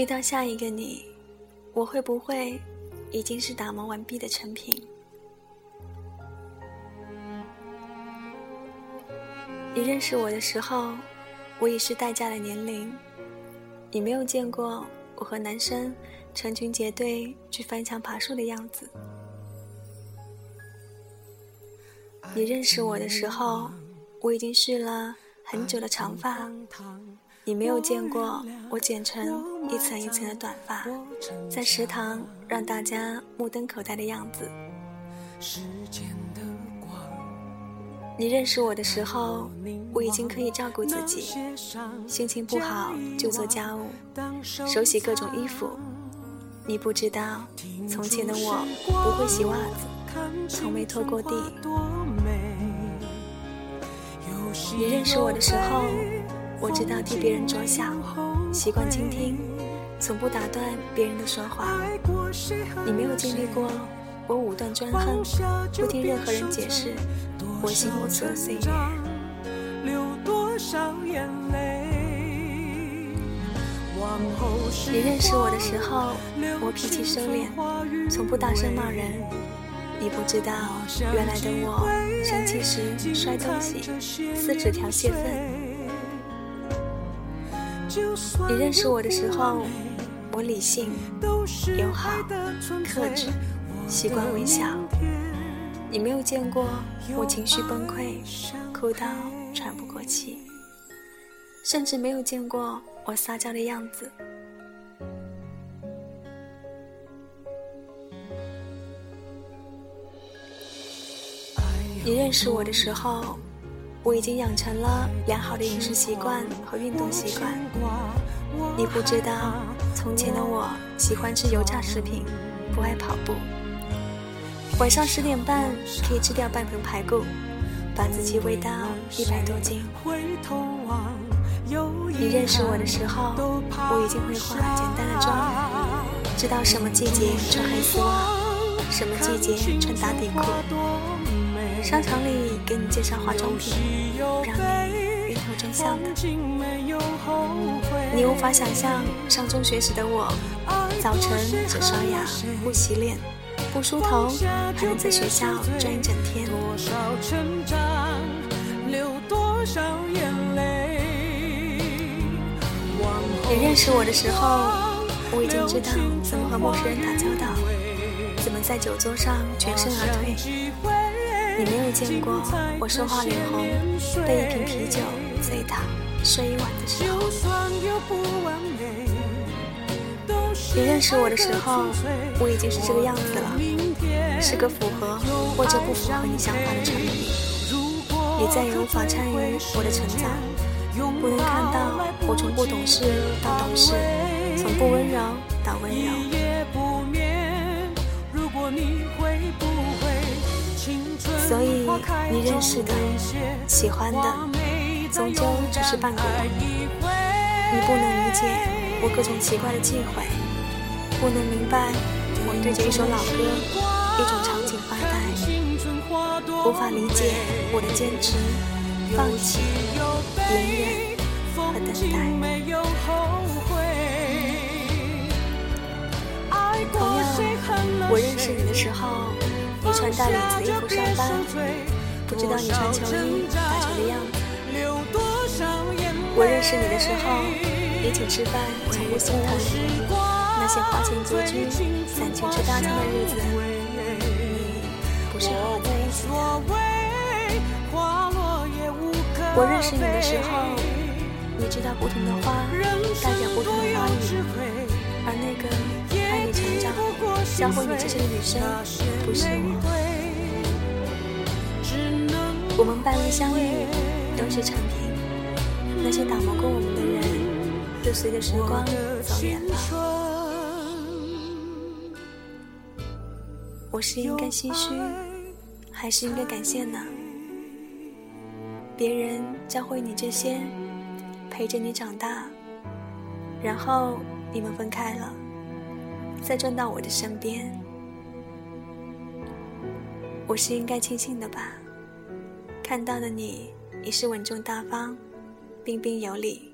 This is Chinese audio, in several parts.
遇到下一个你，我会不会已经是打磨完毕的成品？你认识我的时候，我已是待嫁的年龄。你没有见过我和男生成群结队去翻墙爬树的样子。你认识我的时候，我已经蓄了很久的长发。你没有见过我剪成一层一层的短发，在食堂让大家目瞪口呆的样子。你认识我的时候，我已经可以照顾自己，心情不好就做家务，手洗各种衣服。你不知道，从前的我不会洗袜子，从没拖过地。你认识我的时候，我知道替别人着想，习惯倾听，从不打断别人的说话。你没有经历过我武断专横，不听任何人解释，我心无所岁月。你认识我的时候，我脾气收敛，从不大声骂人。你不知道，原来的我生气时摔东西、撕纸条泄愤。你认识我的时候，我理性、友好、克制，习惯微笑。你没有见过我情绪崩溃、哭到喘不过气，甚至没有见过我撒娇的样子。你认识我的时候，我已经养成了良好的饮食习惯和运动习惯。你不知道，从前的我喜欢吃油炸食品，不爱跑步。晚上十点半可以吃掉半盆排骨，把自己喂到一百多斤。你认识我的时候，我已经会化简单的妆，知道什么季节穿黑丝袜，什么季节穿打底裤。商场里给你介绍化妆品，让你晕头转向的。你无法想象上中学时的我，早晨只刷牙不洗脸，不梳头，还能在学校转一整天。你认识我的时候，我已经知道怎么和陌生人打交道，怎么在酒桌上全身而退。你没有见过我说话脸红，被一瓶啤酒醉倒，睡一晚的时候。你认识我的时候，我已经是这个样子了，是个符合或者不符合你想法的成品。你再也无法参与我的成长，不能看到我从不懂事到懂事，从不温柔到温柔。所以，你认识的、喜欢的，终究只是半个我。你不能理解我各种奇怪的忌讳，不能明白我对着一首老歌、一种场景发呆，无法理解我的坚持、放弃、隐忍和等待。同样，我认识你的时候。你穿大领子的衣服上班，不知道你穿球衣打球的样子。我认识你的时候，一起吃饭从不心疼，那些花钱拮据、攒钱吃大餐的日子，你不是和我在一起的。我认识你的时候，你知道不同的花代表不同的花语，而那个。爱你成长，教会你这些的女生不是我。我们半路相遇都是成品，那些打磨过我们的人，都随着时光走远了。我是应该唏嘘，还是应该感谢呢？别人教会你这些，陪着你长大，然后你们分开了。再转到我的身边，我是应该庆幸的吧？看到的你已是稳重大方、彬彬有礼，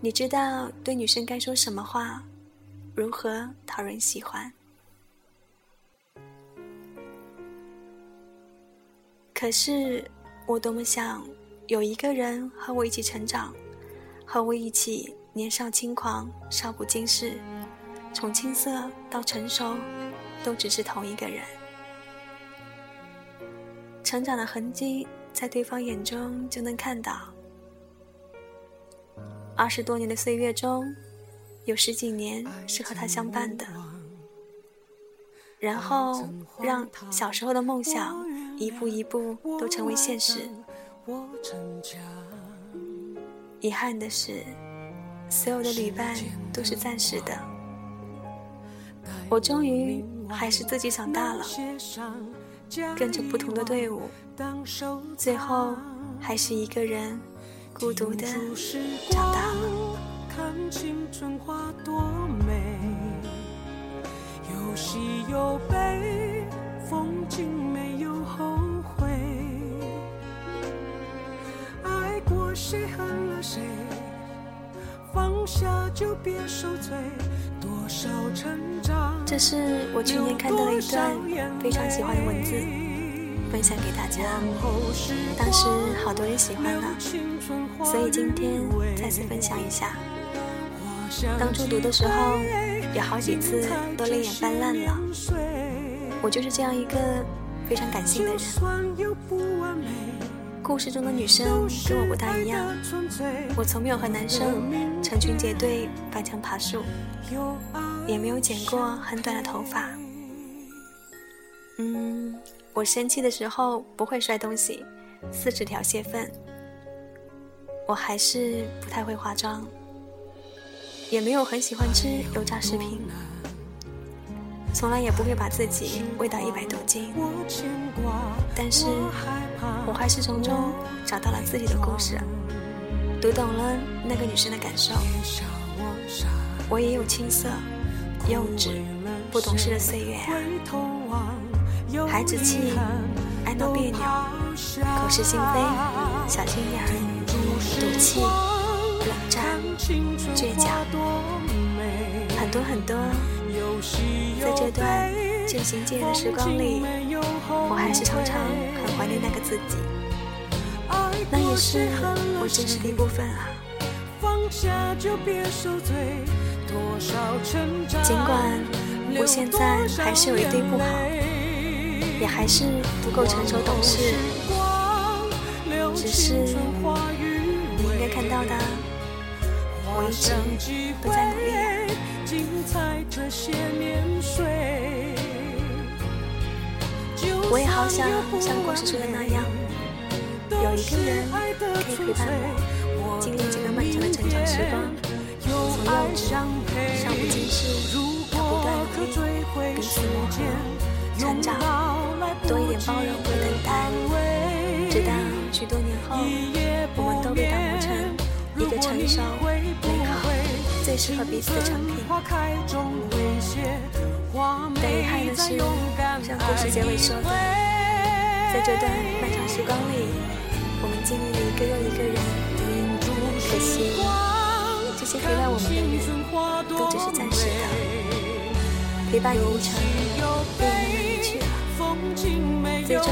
你知道对女生该说什么话，如何讨人喜欢。可是，我多么想有一个人和我一起成长，和我一起年少轻狂、少不经事，从青涩到成熟，都只是同一个人。成长的痕迹在对方眼中就能看到。二十多年的岁月中，有十几年是和他相伴的，然后让小时候的梦想。一步一步都成为现实。遗憾的是，所有的旅伴都是暂时的。我终于还是自己长大了，跟着不同的队伍，最后还是一个人孤独的长大了。有喜有悲，风景没有。谁谁，恨了放下就别受罪。多少成长。这是我去年看到的一段非常喜欢的文字，分享给大家。当时好多人喜欢呢，所以今天再次分享一下。当初读的时候，有好几次都泪眼泛滥了。我就是这样一个非常感性的人。故事中的女生跟我不大一样，我从没有和男生成群结队翻墙爬树，也没有剪过很短的头发。嗯，我生气的时候不会摔东西，四指条泄愤。我还是不太会化妆，也没有很喜欢吃油炸食品，从来也不会把自己喂到一百多斤。但是。我还是从中找到了自己的故事，读懂了那个女生的感受。我也有青涩、幼稚、不懂事的岁月啊，孩子气，爱闹别扭，口是心非，小心眼儿，赌气，冷战，倔强，很多很多。在这段渐行渐远的时光里，我还是常常很怀念那个自己，那也是我真实的一部分啊。尽管我现在还是有一堆不好，也还是不够成熟懂事，只是你应该看到的，我一直都在努力啊。精彩这些年岁。我也好想像故事说的那样，有一个人可以陪伴我，经历这个漫长的成长时光，从幼稚、少不经事，到不断努力，彼此磨合、成长，多一点包容和等待，适合彼此的产品。但遗憾的是，像故事结尾说的，在这段漫长时光里，我们经历了一个又一个人。可惜，这些陪伴我们的人，都只是暂时的。陪伴你一程，又慢慢离去了。最终，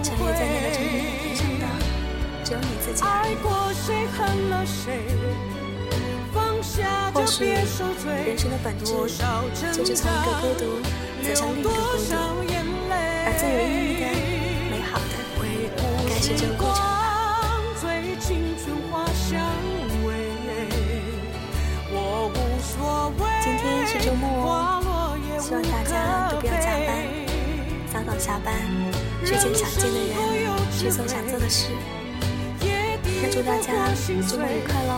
沉溺在那个城市天上的，只有你自己而已。或许人生的本质就是从一个孤独走向另一个孤独，而最有意义的、美好的，该是这个过程吧。今天是周末哦，希望大家都不要加班，早早下班，去见想见的人，去做想做的事。那祝大家周末愉快喽！